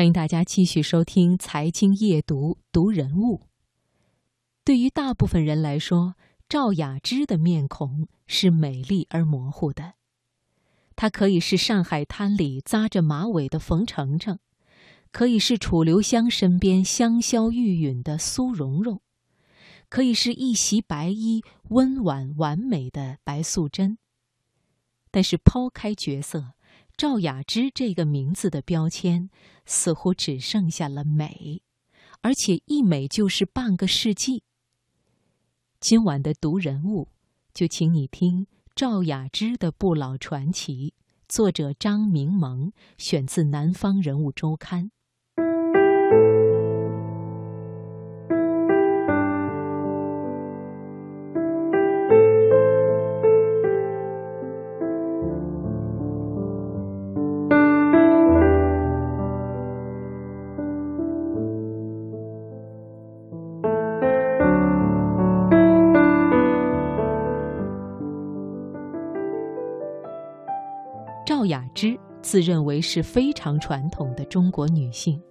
欢迎大家继续收听《财经夜读》读人物。对于大部分人来说，赵雅芝的面孔是美丽而模糊的。她可以是上海滩里扎着马尾的冯程程，可以是楚留香身边香消玉殒的苏蓉蓉，可以是一袭白衣温婉完美的白素贞。但是抛开角色，赵雅芝这个名字的标签似乎只剩下了美，而且一美就是半个世纪。今晚的读人物，就请你听赵雅芝的不老传奇。作者张明萌，选自《南方人物周刊》。雅芝自认为是非常传统的中国女性，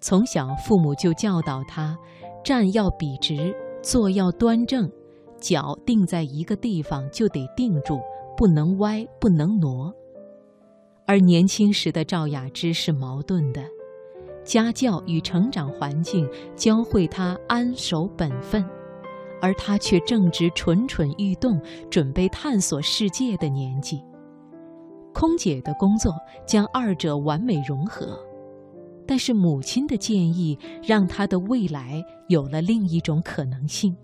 从小父母就教导她，站要笔直，坐要端正，脚定在一个地方就得定住，不能歪，不能挪。而年轻时的赵雅芝是矛盾的，家教与成长环境教会她安守本分，而她却正值蠢蠢欲动、准备探索世界的年纪。空姐的工作将二者完美融合，但是母亲的建议让她的未来有了另一种可能性。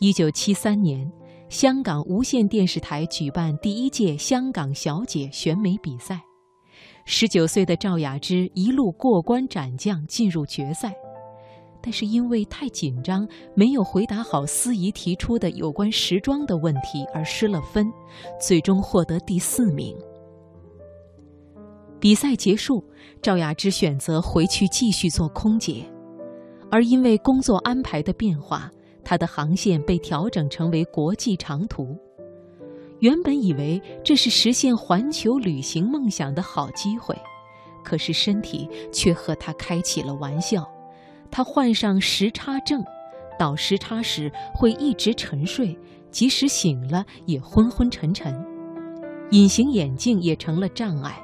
一九七三年，香港无线电视台举办第一届香港小姐选美比赛，十九岁的赵雅芝一路过关斩将进入决赛。但是因为太紧张，没有回答好司仪提出的有关时装的问题而失了分，最终获得第四名。比赛结束，赵雅芝选择回去继续做空姐，而因为工作安排的变化，她的航线被调整成为国际长途。原本以为这是实现环球旅行梦想的好机会，可是身体却和她开起了玩笑。他患上时差症，倒时差时会一直沉睡，即使醒了也昏昏沉沉。隐形眼镜也成了障碍，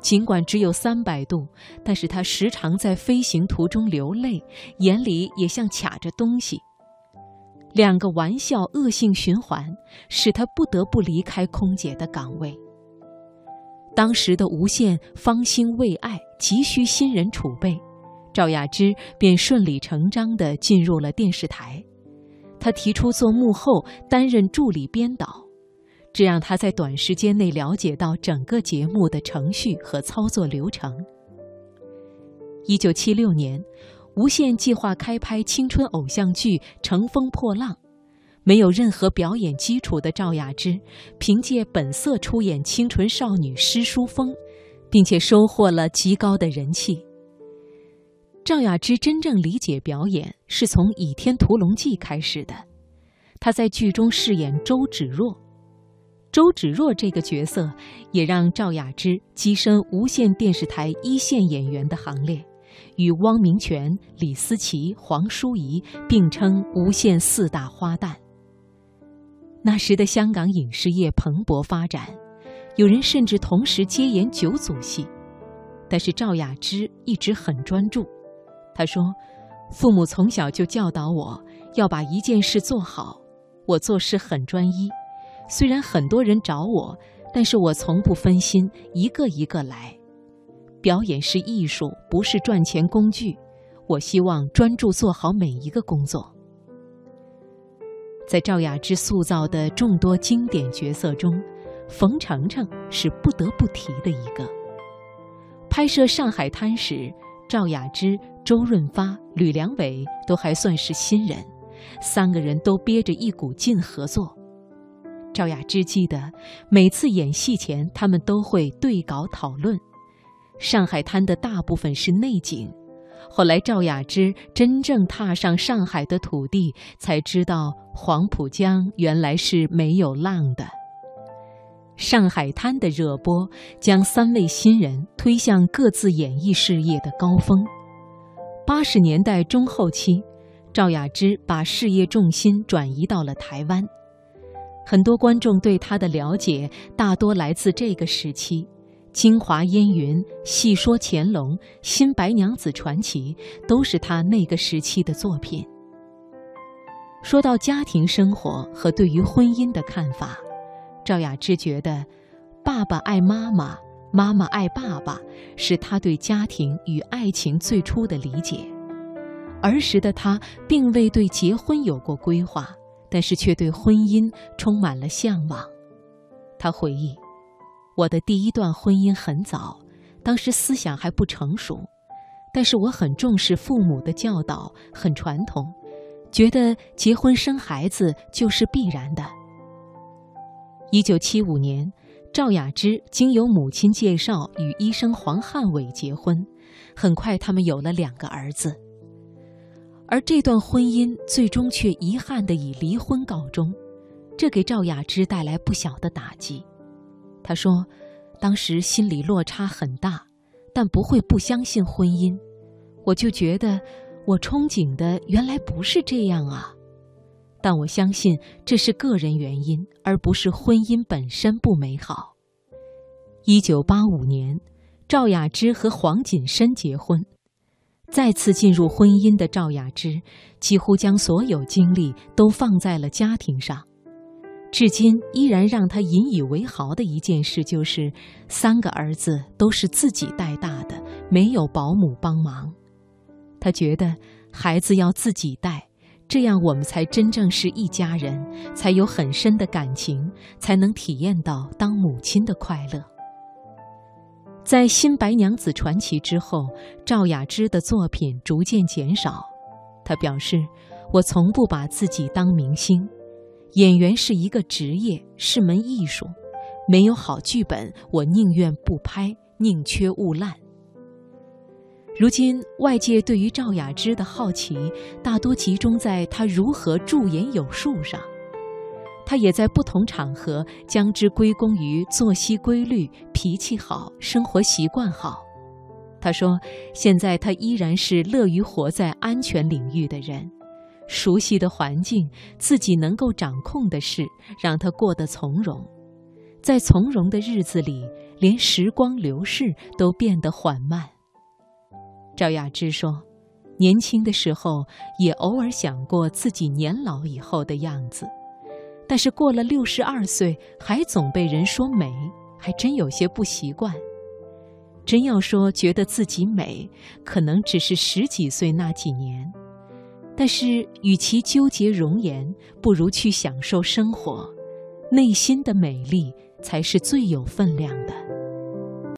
尽管只有三百度，但是他时常在飞行途中流泪，眼里也像卡着东西。两个玩笑恶性循环，使他不得不离开空姐的岗位。当时的无限芳心未艾，急需新人储备。赵雅芝便顺理成章地进入了电视台，她提出做幕后，担任助理编导，这让她在短时间内了解到整个节目的程序和操作流程。一九七六年，无线计划开拍青春偶像剧《乘风破浪》，没有任何表演基础的赵雅芝，凭借本色出演清纯少女施淑峰，并且收获了极高的人气。赵雅芝真正理解表演是从《倚天屠龙记》开始的，她在剧中饰演周芷若。周芷若这个角色也让赵雅芝跻身无线电视台一线演员的行列，与汪明荃、李思琪、黄淑仪并称无线四大花旦。那时的香港影视业蓬勃发展，有人甚至同时接演九组戏，但是赵雅芝一直很专注。他说：“父母从小就教导我要把一件事做好，我做事很专一。虽然很多人找我，但是我从不分心，一个一个来。表演是艺术，不是赚钱工具。我希望专注做好每一个工作。”在赵雅芝塑造的众多经典角色中，冯程程是不得不提的一个。拍摄《上海滩》时，赵雅芝。周润发、吕良伟都还算是新人，三个人都憋着一股劲合作。赵雅芝记得，每次演戏前，他们都会对稿讨论。上海滩的大部分是内景，后来赵雅芝真正踏上上海的土地，才知道黄浦江原来是没有浪的。上海滩的热播将三位新人推向各自演艺事业的高峰。八十年代中后期，赵雅芝把事业重心转移到了台湾。很多观众对她的了解大多来自这个时期，《京华烟云》《戏说乾隆》《新白娘子传奇》都是她那个时期的作品。说到家庭生活和对于婚姻的看法。赵雅芝觉得，爸爸爱妈妈，妈妈爱爸爸，是她对家庭与爱情最初的理解。儿时的她并未对结婚有过规划，但是却对婚姻充满了向往。她回忆：“我的第一段婚姻很早，当时思想还不成熟，但是我很重视父母的教导，很传统，觉得结婚生孩子就是必然的。”一九七五年，赵雅芝经由母亲介绍与医生黄汉伟结婚，很快他们有了两个儿子。而这段婚姻最终却遗憾地以离婚告终，这给赵雅芝带来不小的打击。她说：“当时心里落差很大，但不会不相信婚姻。我就觉得，我憧憬的原来不是这样啊。”但我相信这是个人原因，而不是婚姻本身不美好。一九八五年，赵雅芝和黄锦申结婚。再次进入婚姻的赵雅芝，几乎将所有精力都放在了家庭上。至今依然让她引以为豪的一件事，就是三个儿子都是自己带大的，没有保姆帮忙。她觉得孩子要自己带。这样，我们才真正是一家人，才有很深的感情，才能体验到当母亲的快乐。在《新白娘子传奇》之后，赵雅芝的作品逐渐减少。她表示：“我从不把自己当明星，演员是一个职业，是门艺术。没有好剧本，我宁愿不拍，宁缺毋滥。”如今，外界对于赵雅芝的好奇大多集中在她如何驻颜有术上。她也在不同场合将之归功于作息规律、脾气好、生活习惯好。她说：“现在她依然是乐于活在安全领域的人，熟悉的环境、自己能够掌控的事，让她过得从容。在从容的日子里，连时光流逝都变得缓慢。”赵雅芝说：“年轻的时候也偶尔想过自己年老以后的样子，但是过了六十二岁还总被人说美，还真有些不习惯。真要说觉得自己美，可能只是十几岁那几年。但是与其纠结容颜，不如去享受生活，内心的美丽才是最有分量的。”